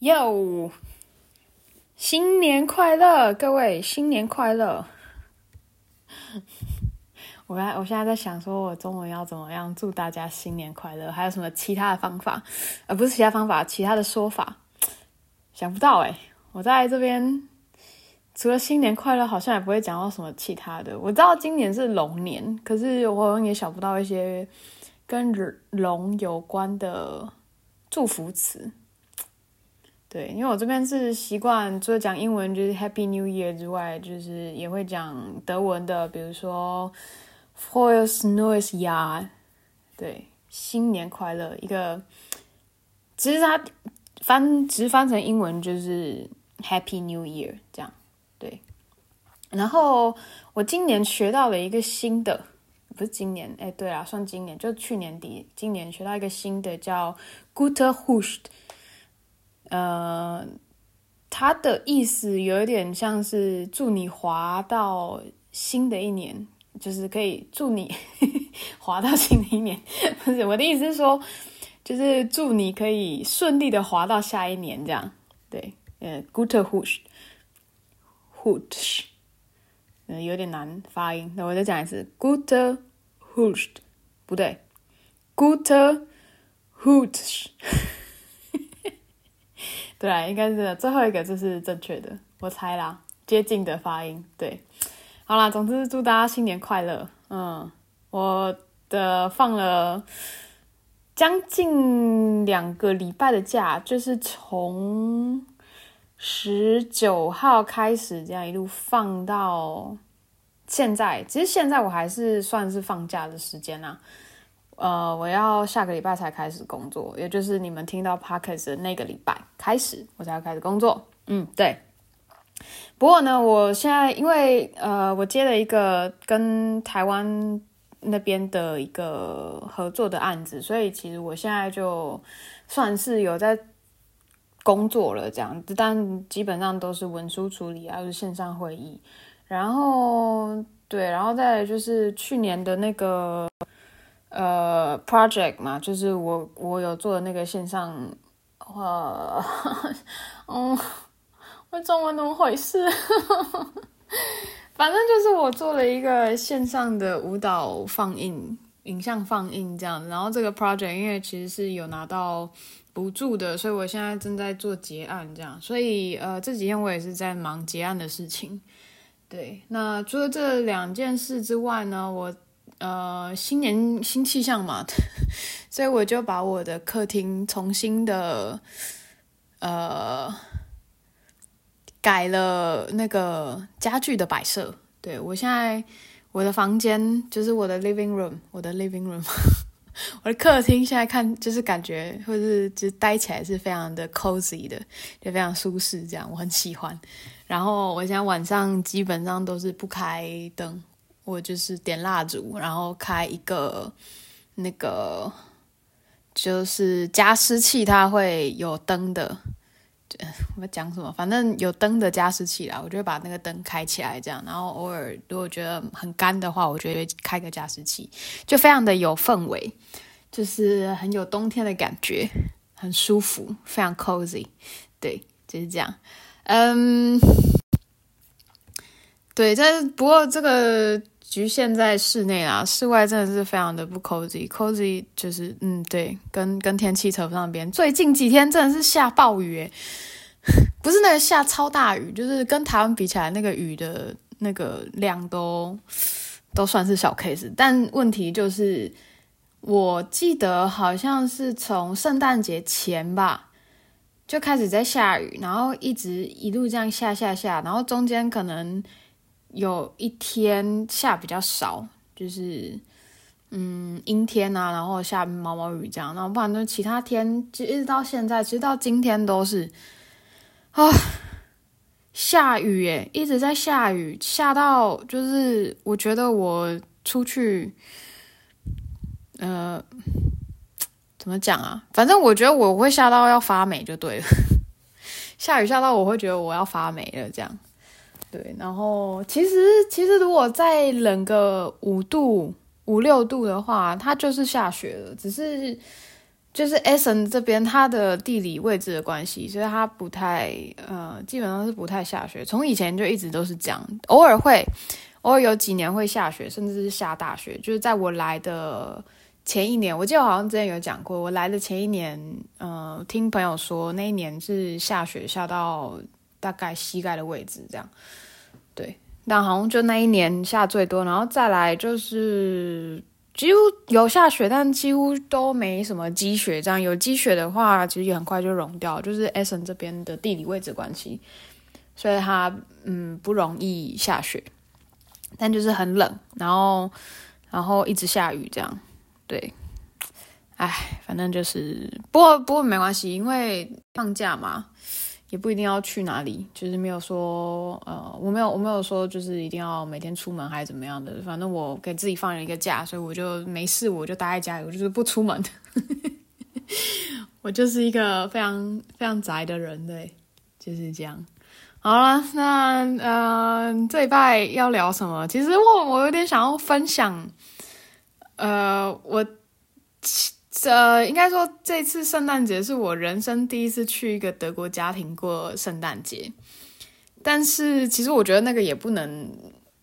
哟，新年快乐，各位，新年快乐！我刚我现在在想，说我中文要怎么样祝大家新年快乐？还有什么其他的方法？呃，不是其他方法，其他的说法，想不到哎。我在这边除了新年快乐，好像也不会讲到什么其他的。我知道今年是龙年，可是我好像也想不到一些跟龙有关的祝福词。对，因为我这边是习惯除了讲英文就是 Happy New Year 之外，就是也会讲德文的，比如说 Frohes neues Jahr，对，新年快乐。一个其实它翻直翻成英文就是 Happy New Year 这样，对。然后我今年学到了一个新的，不是今年，哎，对啊，算今年，就去年底，今年学到一个新的叫 Guter h u s h t。呃，他的意思有一点像是祝你滑到新的一年，就是可以祝你 滑到新的一年。不是，我的意思是说，就是祝你可以顺利的滑到下一年，这样。对，呃，gute Hust，Hust，呃，有点难发音，那我再讲一次，gute Hust，不对，gute Hust。对啊，应该是最后一个就是正确的，我猜啦，接近的发音。对，好啦，总之祝大家新年快乐。嗯，我的放了将近两个礼拜的假，就是从十九号开始，这样一路放到现在。其实现在我还是算是放假的时间啦。呃，我要下个礼拜才开始工作，也就是你们听到 podcast 的那个礼拜开始，我才要开始工作。嗯，对。不过呢，我现在因为呃，我接了一个跟台湾那边的一个合作的案子，所以其实我现在就算是有在工作了这样子，但基本上都是文书处理啊，还是线上会议。然后对，然后再就是去年的那个。呃，project 嘛，就是我我有做的那个线上，呃，嗯，我中文怎么回事？反正就是我做了一个线上的舞蹈放映、影像放映这样。然后这个 project 因为其实是有拿到补助的，所以我现在正在做结案这样。所以呃，这几天我也是在忙结案的事情。对，那除了这两件事之外呢，我。呃，新年新气象嘛，所以我就把我的客厅重新的呃改了那个家具的摆设。对，我现在我的房间就是我的 living room，我的 living room，我的客厅现在看就是感觉或是就待起来是非常的 cozy 的，就非常舒适，这样我很喜欢。然后我现在晚上基本上都是不开灯。我就是点蜡烛，然后开一个那个就是加湿器，它会有灯的。我讲什么？反正有灯的加湿器啦，我就会把那个灯开起来，这样。然后偶尔如果觉得很干的话，我就会开个加湿器，就非常的有氛围，就是很有冬天的感觉，很舒服，非常 cozy。对，就是这样。嗯，对，但是不过这个。局限在室内啊，室外真的是非常的不 cozy。cozy 就是，嗯，对，跟跟天气扯不上边。最近几天真的是下暴雨，诶，不是那个下超大雨，就是跟台湾比起来，那个雨的那个量都都算是小 case。但问题就是，我记得好像是从圣诞节前吧，就开始在下雨，然后一直一路这样下下下，然后中间可能。有一天下比较少，就是嗯阴天啊，然后下毛毛雨这样，然后不然就其他天，就一直到现在，其实到今天都是啊下雨耶，一直在下雨，下到就是我觉得我出去，呃，怎么讲啊？反正我觉得我会下到要发霉就对了，下雨下到我会觉得我要发霉了这样。对，然后其实其实如果再冷个五度五六度的话，它就是下雪了。只是就是 Essen 这边它的地理位置的关系，所以它不太呃，基本上是不太下雪。从以前就一直都是这样，偶尔会，偶尔有几年会下雪，甚至是下大雪。就是在我来的前一年，我记得我好像之前有讲过，我来的前一年，呃，听朋友说那一年是下雪下到大概膝盖的位置这样。对，但好像就那一年下最多，然后再来就是。几乎有下雪，但几乎都没什么积雪。这样有积雪的话，其实也很快就融掉。就是 Essen 这边的地理位置关系，所以它嗯不容易下雪，但就是很冷，然后然后一直下雨这样。对，哎，反正就是，不过不过没关系，因为放假嘛。也不一定要去哪里，就是没有说，呃，我没有，我没有说，就是一定要每天出门还是怎么样的。反正我给自己放了一个假，所以我就没事，我就待在家里，我就是不出门。我就是一个非常非常宅的人，对，就是这样。好了，那呃，这礼拜要聊什么？其实我我有点想要分享，呃，我。这应该说，这次圣诞节是我人生第一次去一个德国家庭过圣诞节。但是其实我觉得那个也不能，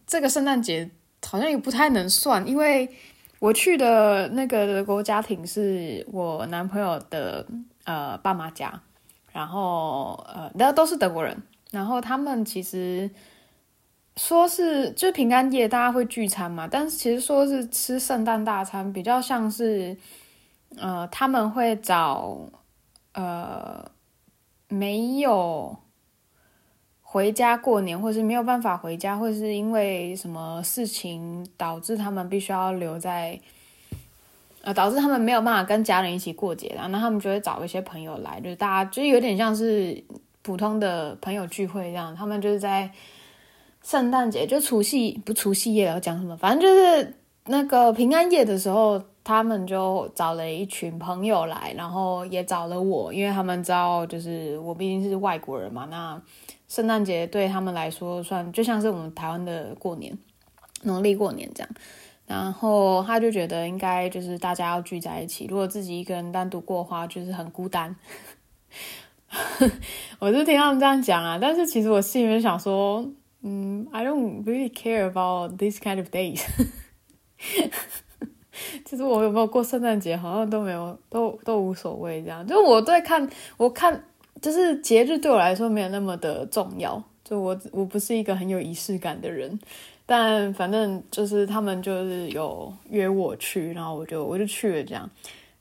这个圣诞节好像也不太能算，因为我去的那个德国家庭是我男朋友的呃爸妈家，然后呃那都是德国人，然后他们其实说是就是平安夜大家会聚餐嘛，但是其实说是吃圣诞大餐，比较像是。呃，他们会找呃没有回家过年，或是没有办法回家，或是因为什么事情导致他们必须要留在，呃，导致他们没有办法跟家人一起过节，然后那他们就会找一些朋友来，就是大家就有点像是普通的朋友聚会这样。他们就是在圣诞节，就除夕不除夕夜要讲什么，反正就是那个平安夜的时候。他们就找了一群朋友来，然后也找了我，因为他们知道，就是我毕竟是外国人嘛。那圣诞节对他们来说，算就像是我们台湾的过年，农历过年这样。然后他就觉得应该就是大家要聚在一起，如果自己一个人单独过的话，就是很孤单。我就听他们这样讲啊，但是其实我心里面想说，嗯，I don't really care about this kind of days。其实我有没有过圣诞节，好像都没有，都都无所谓。这样，就我对看，我看，就是节日对我来说没有那么的重要。就我我不是一个很有仪式感的人，但反正就是他们就是有约我去，然后我就我就去了这样。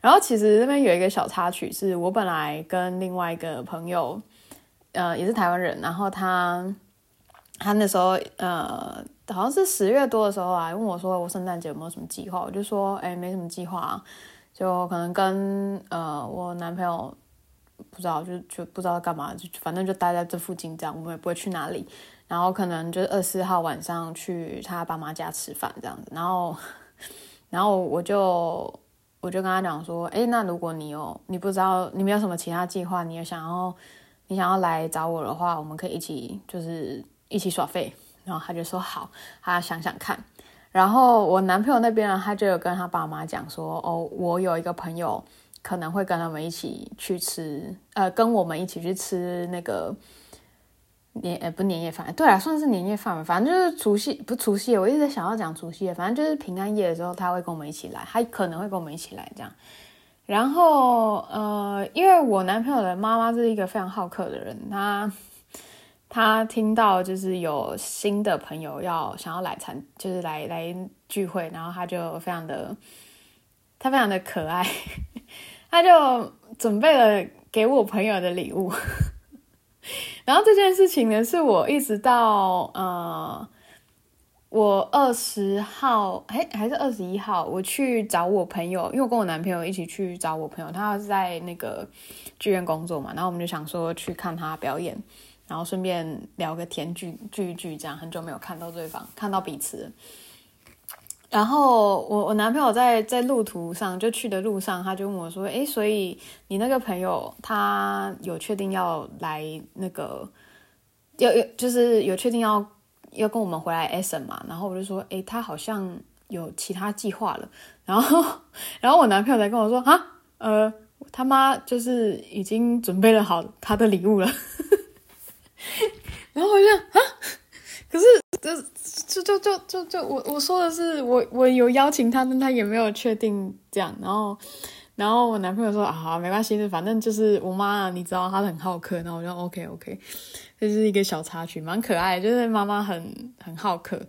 然后其实这边有一个小插曲，是我本来跟另外一个朋友，呃，也是台湾人，然后他他那时候呃。好像是十月多的时候啊，问我说我圣诞节有没有什么计划，我就说哎，没什么计划，就可能跟呃我男朋友不知道就就不知道干嘛，就反正就待在这附近这样，我们也不会去哪里。然后可能就是二十四号晚上去他爸妈家吃饭这样子。然后然后我就我就跟他讲说，哎，那如果你有你不知道你没有什么其他计划，你也想要你想要来找我的话，我们可以一起就是一起耍废。然后他就说好，他想想看。然后我男朋友那边呢，他就有跟他爸妈讲说，哦，我有一个朋友可能会跟他们一起去吃，呃，跟我们一起去吃那个年，呃，不年夜饭，对啊，算是年夜饭，反正就是除夕，不除夕，我一直想要讲除夕，反正就是平安夜的时候，他会跟我们一起来，他可能会跟我们一起来这样。然后，呃，因为我男朋友的妈妈是一个非常好客的人，他。他听到就是有新的朋友要想要来参，就是来来聚会，然后他就非常的，他非常的可爱，他就准备了给我朋友的礼物。然后这件事情呢，是我一直到呃，我二十号，哎，还是二十一号，我去找我朋友，因为我跟我男朋友一起去找我朋友，他是在那个剧院工作嘛，然后我们就想说去看他表演。然后顺便聊个天，聚聚一聚，这样很久没有看到对方，看到彼此。然后我我男朋友在在路途上，就去的路上，他就问我说：“诶，所以你那个朋友他有确定要来那个，要要就是有确定要要跟我们回来 Essen 嘛？”然后我就说：“诶，他好像有其他计划了。”然后然后我男朋友才跟我说：“啊，呃，他妈就是已经准备了好他的礼物了。然后我就啊，可是这就就就就就我我说的是我我有邀请他，但他也没有确定这样。然后然后我男朋友说啊，没关系，反正就是我妈，你知道她很好客。然后我就 OK OK，这是一个小插曲，蛮可爱，就是妈妈很很好客。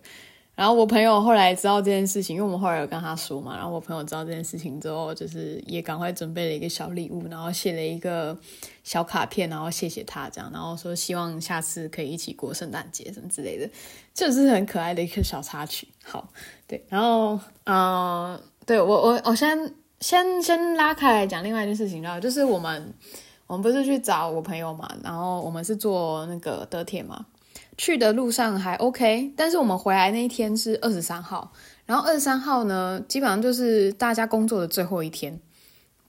然后我朋友后来知道这件事情，因为我们后来有跟他说嘛。然后我朋友知道这件事情之后，就是也赶快准备了一个小礼物，然后写了一个小卡片，然后谢谢他这样，然后说希望下次可以一起过圣诞节什么之类的，就是很可爱的一个小插曲。好，对，然后嗯、呃，对我我我先先先拉开来讲另外一件事情，然后就是我们我们不是去找我朋友嘛，然后我们是坐那个德铁嘛。去的路上还 OK，但是我们回来那一天是二十三号，然后二十三号呢，基本上就是大家工作的最后一天，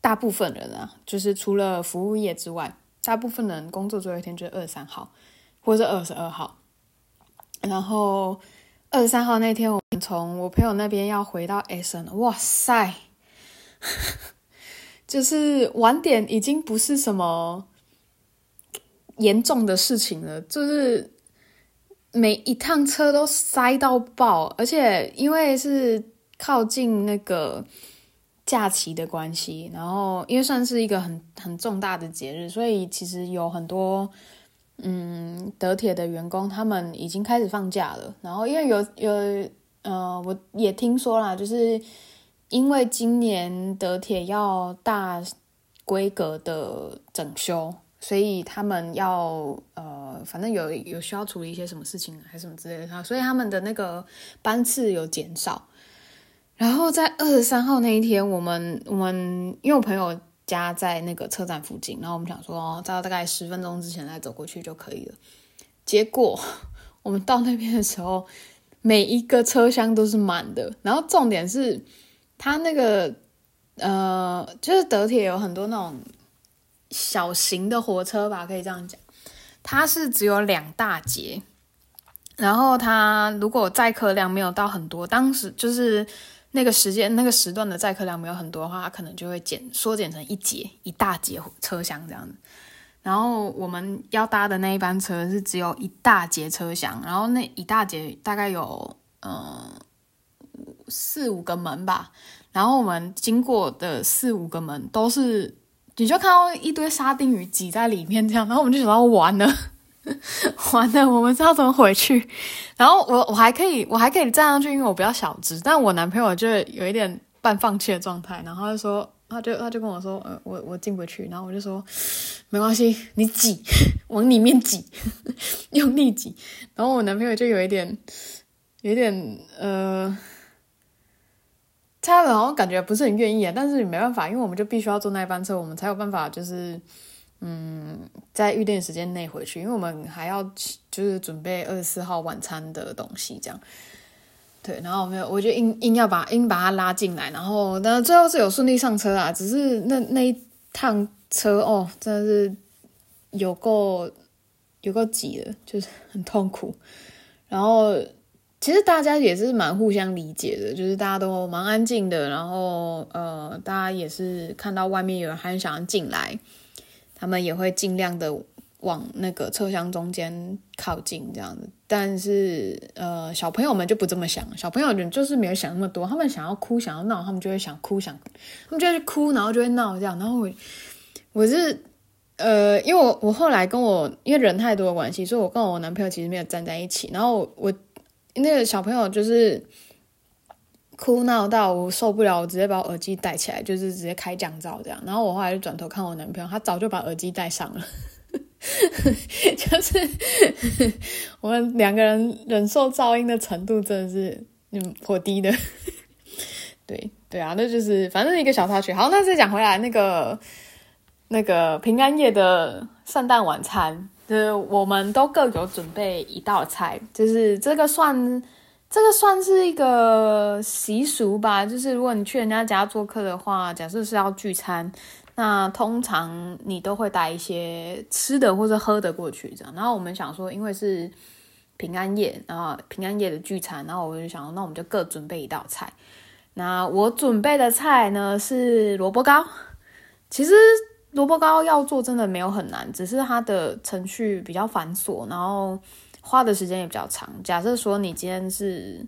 大部分人啊，就是除了服务业之外，大部分人工作最后一天就是二十三号或者二十二号。然后二十三号那天，我们从我朋友那边要回到 Essen，哇塞，就是晚点已经不是什么严重的事情了，就是。每一趟车都塞到爆，而且因为是靠近那个假期的关系，然后因为算是一个很很重大的节日，所以其实有很多嗯德铁的员工他们已经开始放假了。然后因为有有呃，我也听说啦，就是因为今年德铁要大规格的整修。所以他们要呃，反正有有需要处理一些什么事情还是什么之类的，所以他们的那个班次有减少。然后在二十三号那一天，我们我们因为我朋友家在那个车站附近，然后我们想说哦，到大概十分钟之前再走过去就可以了。结果我们到那边的时候，每一个车厢都是满的。然后重点是，他那个呃，就是德铁有很多那种。小型的火车吧，可以这样讲，它是只有两大节，然后它如果载客量没有到很多，当时就是那个时间那个时段的载客量没有很多的话，它可能就会减缩减成一节一大节车厢这样子。然后我们要搭的那一班车是只有一大节车厢，然后那一大节大概有嗯四五个门吧，然后我们经过的四五个门都是。你就看到一堆沙丁鱼挤在里面，这样，然后我们就想到完了，完了，我们知道怎么回去。然后我我还可以，我还可以站上去，因为我比较小只。但我男朋友就有一点半放弃的状态，然后他就说，他就他就跟我说，呃，我我进不去。然后我就说，没关系，你挤，往里面挤，用力挤。然后我男朋友就有一点，有一点，呃。他好像感觉不是很愿意啊，但是也没办法，因为我们就必须要坐那一班车，我们才有办法，就是嗯，在预定时间内回去，因为我们还要就是准备二十四号晚餐的东西，这样。对，然后没有，我就硬硬要把硬把他拉进来，然后但最后是有顺利上车啊，只是那那一趟车哦，真的是有够有够挤的，就是很痛苦，然后。其实大家也是蛮互相理解的，就是大家都蛮安静的，然后呃，大家也是看到外面有人还想要进来，他们也会尽量的往那个车厢中间靠近这样子。但是呃，小朋友们就不这么想，小朋友们就是没有想那么多，他们想要哭想要闹，他们就会想哭想，他们就会哭，然后就会闹这样。然后我我是呃，因为我我后来跟我因为人太多的关系，所以我跟我男朋友其实没有站在一起，然后我。那个小朋友就是哭闹到我受不了，我直接把我耳机戴起来，就是直接开降噪这样。然后我后来就转头看我男朋友，他早就把耳机戴上了，就是我们两个人忍受噪音的程度真的是嗯颇低的。对对啊，那就是反正一个小插曲。好，那再讲回来，那个那个平安夜的圣诞晚餐。就是我们都各有准备一道菜，就是这个算这个算是一个习俗吧。就是如果你去人家家做客的话，假设是要聚餐，那通常你都会带一些吃的或者喝的过去，这样。然后我们想说，因为是平安夜，然后平安夜的聚餐，然后我就想，那我们就各准备一道菜。那我准备的菜呢是萝卜糕，其实萝卜糕要做真的没有很难，只是它的程序比较繁琐，然后花的时间也比较长。假设说你今天是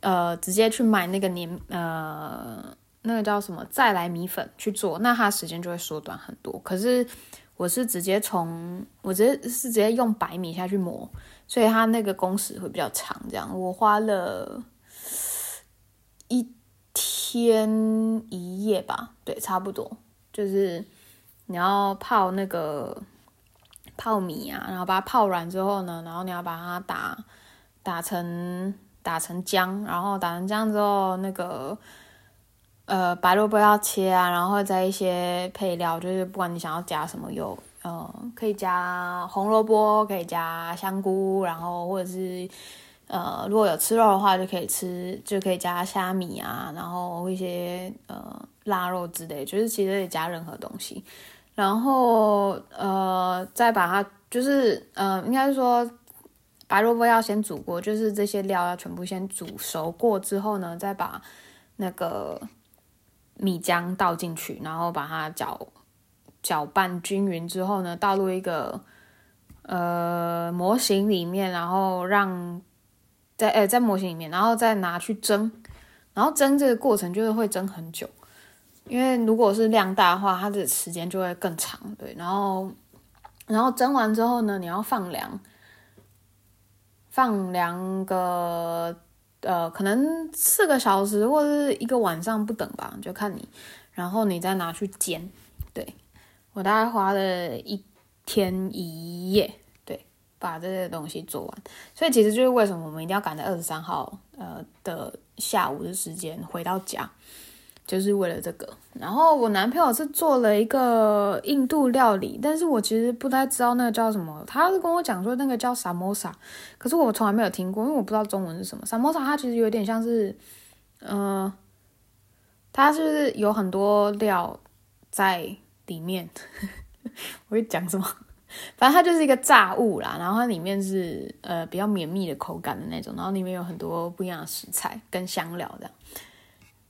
呃直接去买那个黏呃那个叫什么再来米粉去做，那它时间就会缩短很多。可是我是直接从我直接是直接用白米下去磨，所以它那个工时会比较长。这样我花了一天一夜吧，对，差不多。就是你要泡那个泡米啊，然后把它泡软之后呢，然后你要把它打打成打成浆，然后打成浆之后，那个呃白萝卜要切啊，然后再一些配料，就是不管你想要加什么有呃可以加红萝卜，可以加香菇，然后或者是呃如果有吃肉的话就可以吃，就可以加虾米啊，然后一些呃。腊肉之类，就是其实可以加任何东西，然后呃再把它就是呃应该说白萝卜要先煮过，就是这些料要全部先煮熟过之后呢，再把那个米浆倒进去，然后把它搅搅拌均匀之后呢，倒入一个呃模型里面，然后让在呃在模型里面，然后再拿去蒸，然后蒸这个过程就是会蒸很久。因为如果是量大的话，它的时间就会更长，对。然后，然后蒸完之后呢，你要放凉，放凉个呃，可能四个小时或者是一个晚上不等吧，就看你。然后你再拿去煎，对。我大概花了一天一夜，对，把这些东西做完。所以其实就是为什么我们一定要赶在二十三号呃的下午的时间回到家。就是为了这个，然后我男朋友是做了一个印度料理，但是我其实不太知道那个叫什么。他是跟我讲说那个叫萨摩萨，可是我从来没有听过，因为我不知道中文是什么。萨摩萨它其实有点像是，嗯、呃，它是有很多料在里面。我会讲什么？反正它就是一个炸物啦，然后它里面是呃比较绵密的口感的那种，然后里面有很多不一样的食材跟香料这样。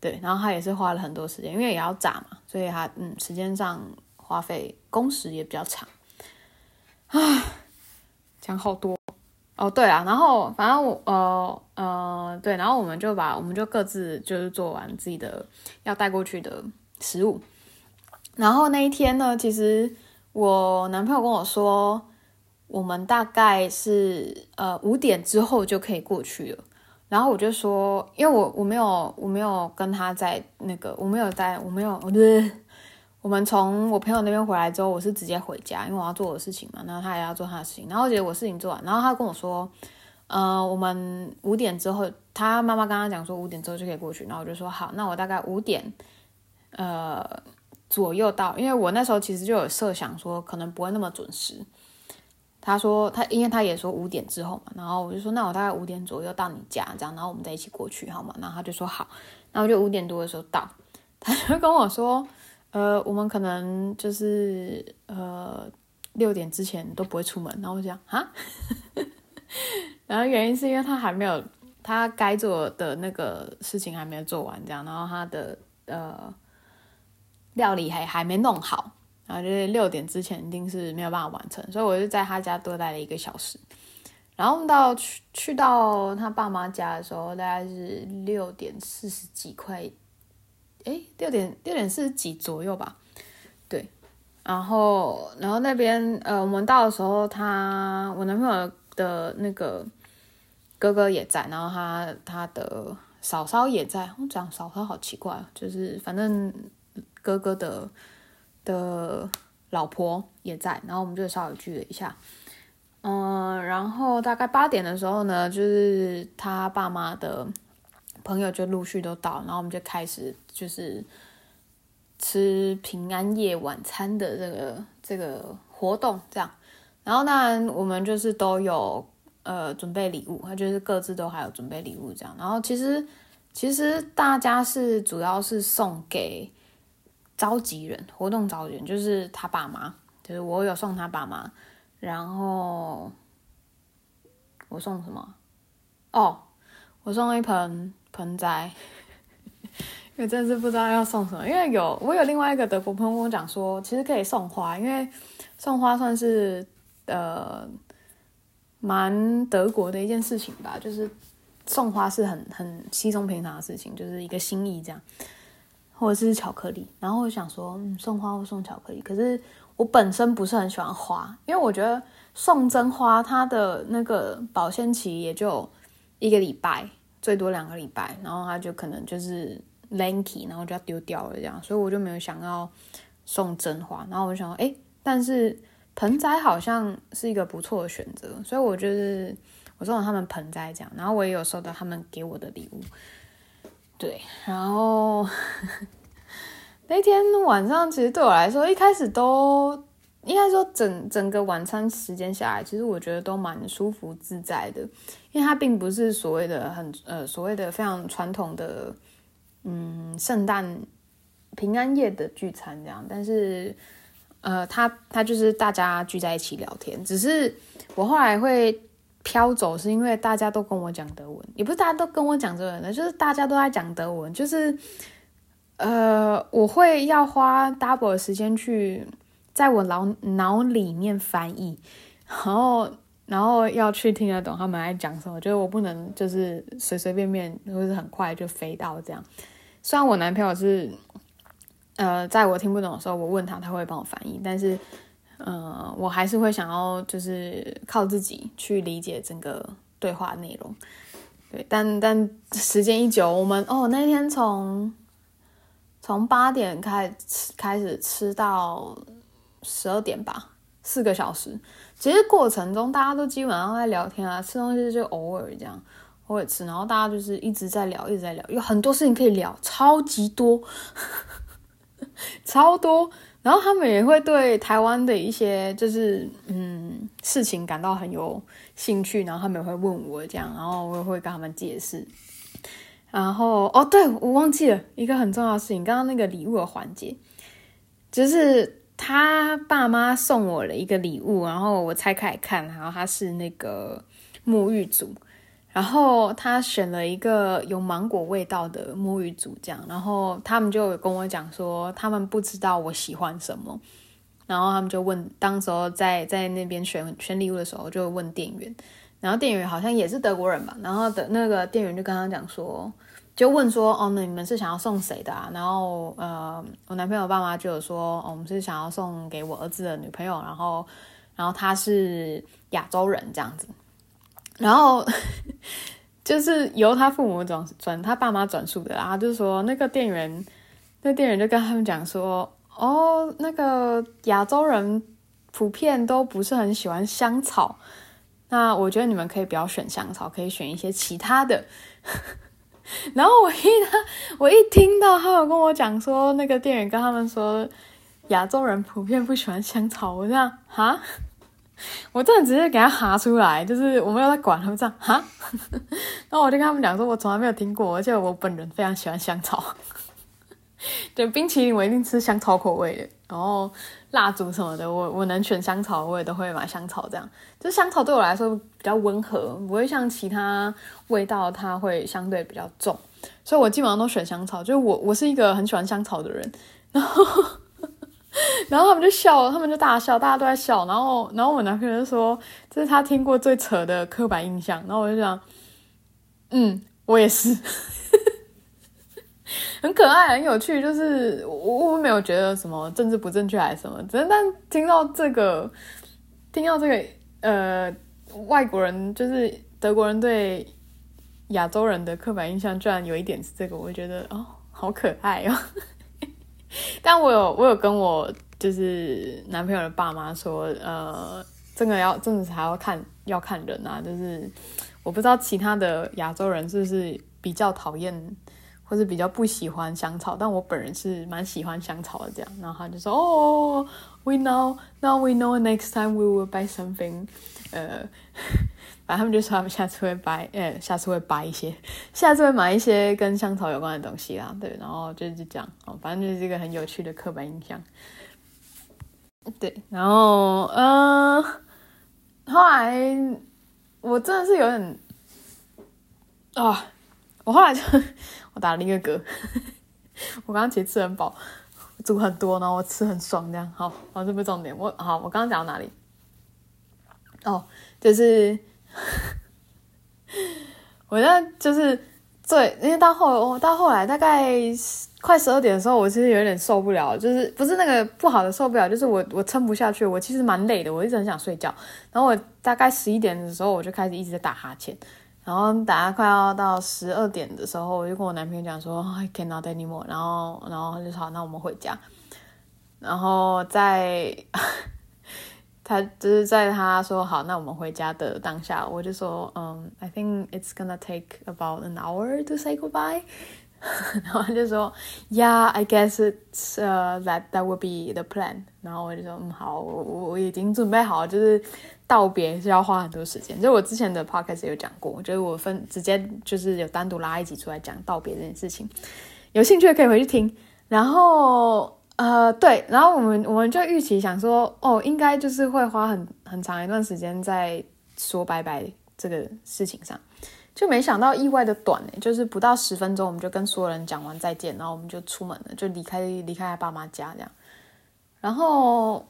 对，然后他也是花了很多时间，因为也要炸嘛，所以他嗯，时间上花费工时也比较长。啊，讲好多哦。对啊，然后反正我呃呃对，然后我们就把我们就各自就是做完自己的要带过去的食物。然后那一天呢，其实我男朋友跟我说，我们大概是呃五点之后就可以过去了。然后我就说，因为我我没有我没有跟他在那个我没有在我没有我就是我们从我朋友那边回来之后，我是直接回家，因为我要做我的事情嘛，然后他也要做他的事情。然后结果我事情做完，然后他跟我说，呃，我们五点之后，他妈妈刚刚讲说五点之后就可以过去，然后我就说好，那我大概五点呃左右到，因为我那时候其实就有设想说可能不会那么准时。他说他，因为他也说五点之后嘛，然后我就说那我大概五点左右到你家，这样，然后我们再一起过去好吗？然后他就说好，然后就五点多的时候到，他就跟我说，呃，我们可能就是呃六点之前都不会出门，然后我讲啊，然后原因是因为他还没有他该做的那个事情还没有做完，这样，然后他的呃料理还还没弄好。然后就是六点之前一定是没有办法完成，所以我就在他家多待了一个小时。然后到去去到他爸妈家的时候，大概是六点四十几块，诶，六点六点四十几左右吧。对，然后然后那边呃，我们到的时候他，他我男朋友的那个哥哥也在，然后他他的嫂嫂也在。我讲嫂嫂好奇怪，就是反正哥哥的。的老婆也在，然后我们就稍微聚了一下，嗯，然后大概八点的时候呢，就是他爸妈的朋友就陆续都到，然后我们就开始就是吃平安夜晚餐的这个这个活动，这样，然后当然我们就是都有呃准备礼物，他就是各自都还有准备礼物这样，然后其实其实大家是主要是送给。召集人，活动召集人就是他爸妈，就是我有送他爸妈，然后我送什么？哦，我送一盆盆栽，因为真是不知道要送什么。因为有我有另外一个德国朋友跟我讲说，其实可以送花，因为送花算是呃蛮德国的一件事情吧，就是送花是很很稀松平常的事情，就是一个心意这样，或者是巧克力。然后我想说，嗯，送花或送巧克力，可是我本身不是很喜欢花，因为我觉得送真花它的那个保鲜期也就一个礼拜，最多两个礼拜，然后它就可能就是。lanky，然后就要丢掉了，这样，所以我就没有想要送真花。然后我就想说，哎，但是盆栽好像是一个不错的选择，所以我就是我送了他们盆栽这样。然后我也有收到他们给我的礼物，对。然后 那天晚上其实对我来说，一开始都应该说整整个晚餐时间下来，其实我觉得都蛮舒服自在的，因为它并不是所谓的很呃所谓的非常传统的。嗯，圣诞平安夜的聚餐这样，但是，呃，他他就是大家聚在一起聊天。只是我后来会飘走，是因为大家都跟我讲德文，也不是大家都跟我讲德文的，就是大家都在讲德文，就是，呃，我会要花 double 的时间去在我脑脑里面翻译，然后然后要去听得懂他们在讲什么，就是我不能就是随随便便或者是很快就飞到这样。虽然我男朋友是，呃，在我听不懂的时候，我问他，他会帮我翻译，但是，呃，我还是会想要就是靠自己去理解整个对话内容。对，但但时间一久，我们哦那天从从八点开始开始吃到十二点吧，四个小时。其实过程中大家都基本上在聊天啊，吃东西就偶尔这样。我也吃，然后大家就是一直在聊，一直在聊，有很多事情可以聊，超级多，超多。然后他们也会对台湾的一些就是嗯事情感到很有兴趣，然后他们也会问我这样，然后我也会跟他们解释。然后哦，对，我忘记了一个很重要的事情，刚刚那个礼物的环节，就是他爸妈送我了一个礼物，然后我拆开来看，然后他是那个沐浴组。然后他选了一个有芒果味道的沐浴组，这样，然后他们就跟我讲说，他们不知道我喜欢什么，然后他们就问，当时候在在那边选选礼物的时候，就问店员，然后店员好像也是德国人吧，然后的那个店员就跟他讲说，就问说，哦，那你们是想要送谁的啊？然后呃，我男朋友爸妈就有说，哦，我们是想要送给我儿子的女朋友，然后然后他是亚洲人这样子。然后 就是由他父母转转他爸妈转述的，啊就是说那个店员，那店员就跟他们讲说，哦，那个亚洲人普遍都不是很喜欢香草，那我觉得你们可以不要选香草，可以选一些其他的。然后我一他我一听到他有跟我讲说，那个店员跟他们说亚洲人普遍不喜欢香草，我这样哈。我真的直接给他哈出来，就是我没有在管他们这样哈，然后我就跟他们讲说，我从来没有听过，而且我本人非常喜欢香草，对冰淇淋我一定吃香草口味的，然后蜡烛什么的，我我能选香草，我也都会买香草这样，就香草对我来说比较温和，不会像其他味道它会相对比较重，所以我基本上都选香草，就我我是一个很喜欢香草的人，然后。然后他们就笑，他们就大笑，大家都在笑。然后，然后我男朋友就说：“这是他听过最扯的刻板印象。”然后我就想：“嗯，我也是，很可爱，很有趣。就是我我没有觉得什么政治不正确还是什么，只是但听到这个，听到这个，呃，外国人就是德国人对亚洲人的刻板印象，居然有一点是这个，我觉得哦，好可爱哦。” 但我有我有跟我就是男朋友的爸妈说，呃，这个要真的是还要看要看人啊，就是我不知道其他的亚洲人是不是比较讨厌或是比较不喜欢香草，但我本人是蛮喜欢香草的这样。然后他就说，哦，we know now we know next time we will buy something，呃。反正他们就说他们下次会掰，呃、欸，下次会掰一些，下次会买一些跟香草有关的东西啦。对，然后就是这样，哦，反正就是一个很有趣的刻板印象。对，然后，嗯、后来我真的是有点，啊、我后来就 我打了一个嗝，我刚刚其实吃很饱，煮很多，然后我吃很爽，这样好。好，这不是重点。我好，我刚刚讲到哪里？哦，就是 我现在就是对，因为到后到后来大概快十二点的时候，我其实有点受不了，就是不是那个不好的受不了，就是我我撑不下去，我其实蛮累的，我一直很想睡觉。然后我大概十一点的时候，我就开始一直在打哈欠。然后打快要到十二点的时候，我就跟我男朋友讲说，I cannot anymore。然后，然后他就说好，那我们回家。然后在他就是在他说好，那我们回家的当下，我就说，嗯，I think it's gonna take about an hour to say goodbye。然后他就说，Yeah, I guess that that would be the plan。然后我就说，嗯，好，我我已经准备好，就是。道别是要花很多时间，就我之前的 podcast 有讲过，我觉得我分直接就是有单独拉一集出来讲道别这件事情，有兴趣的可以回去听。然后呃，对，然后我们我们就预期想说，哦，应该就是会花很很长一段时间在说拜拜这个事情上，就没想到意外的短，就是不到十分钟，我们就跟所有人讲完再见，然后我们就出门了，就离开离开他爸妈家这样，然后。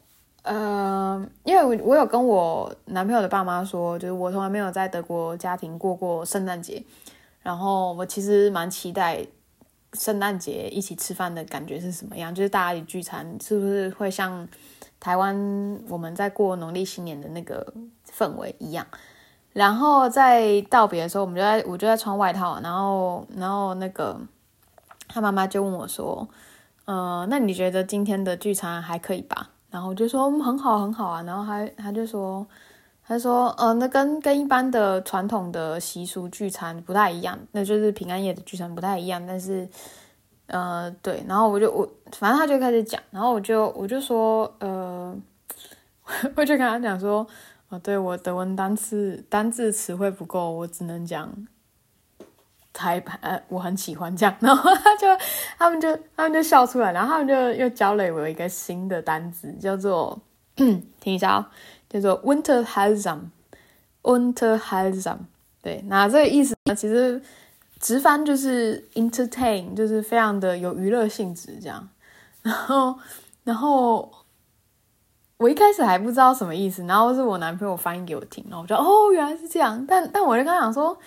呃，因为我有跟我男朋友的爸妈说，就是我从来没有在德国家庭过过圣诞节，然后我其实蛮期待圣诞节一起吃饭的感觉是什么样，就是大家一聚餐，是不是会像台湾我们在过农历新年的那个氛围一样？然后在道别的时候，我们就在我就在穿外套，然后然后那个他妈妈就问我说，呃，那你觉得今天的聚餐还可以吧？然后我就说，很好很好啊，然后他他就说，他说，呃，那跟跟一般的传统的习俗聚餐不太一样，那就是平安夜的聚餐不太一样，但是，呃，对，然后我就我反正他就开始讲，然后我就我就说，呃，我就跟他讲说，呃，对，我德文单词单字词汇不够，我只能讲。台，呃，我很喜欢这样，然后他就，他们就，他们就笑出来，然后他们就又教了我一个新的单词，叫做，听一下哦，叫做 Unterhaltsam，Unterhaltsam，对，那这个意思呢，其实直翻就是 entertain，就是非常的有娱乐性质这样，然后，然后我一开始还不知道什么意思，然后是我男朋友翻译给我听，然后我就哦，原来是这样，但但我就刚想说。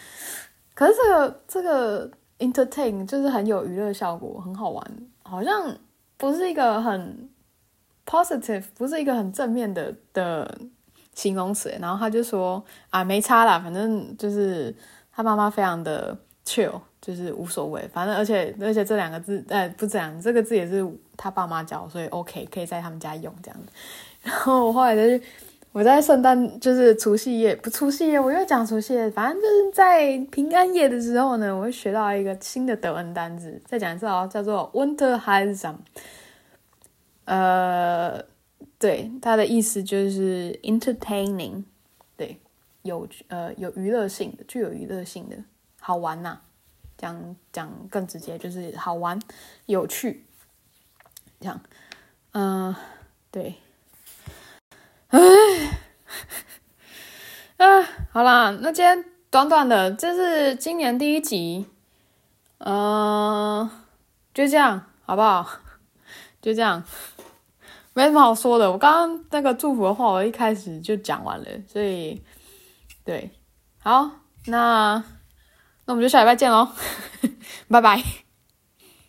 可是这个这个 entertain 就是很有娱乐效果，很好玩，好像不是一个很 positive，不是一个很正面的的形容词。然后他就说啊，没差啦，反正就是他妈妈非常的 chill，就是无所谓，反正而且而且这两个字，呃，不这样，这个字也是他爸妈教，所以 OK，可以在他们家用这样。然后我后来就。我在圣诞就是除夕夜，不除夕夜，我又讲除夕夜，反正就是在平安夜的时候呢，我会学到一个新的德文单词，再讲一次哦，叫做 Winterhans。呃，对，它的意思就是 entertaining，对，有呃有娱乐性的，具有娱乐性的，好玩呐、啊。讲讲更直接，就是好玩、有趣，这样，嗯、呃，对。哎，啊，好啦，那今天短短的，这是今年第一集，嗯、就这样，好不好？就这样，没什么好说的。我刚刚那个祝福的话，我一开始就讲完了，所以，对，好，那那我们就下礼拜见喽，拜拜。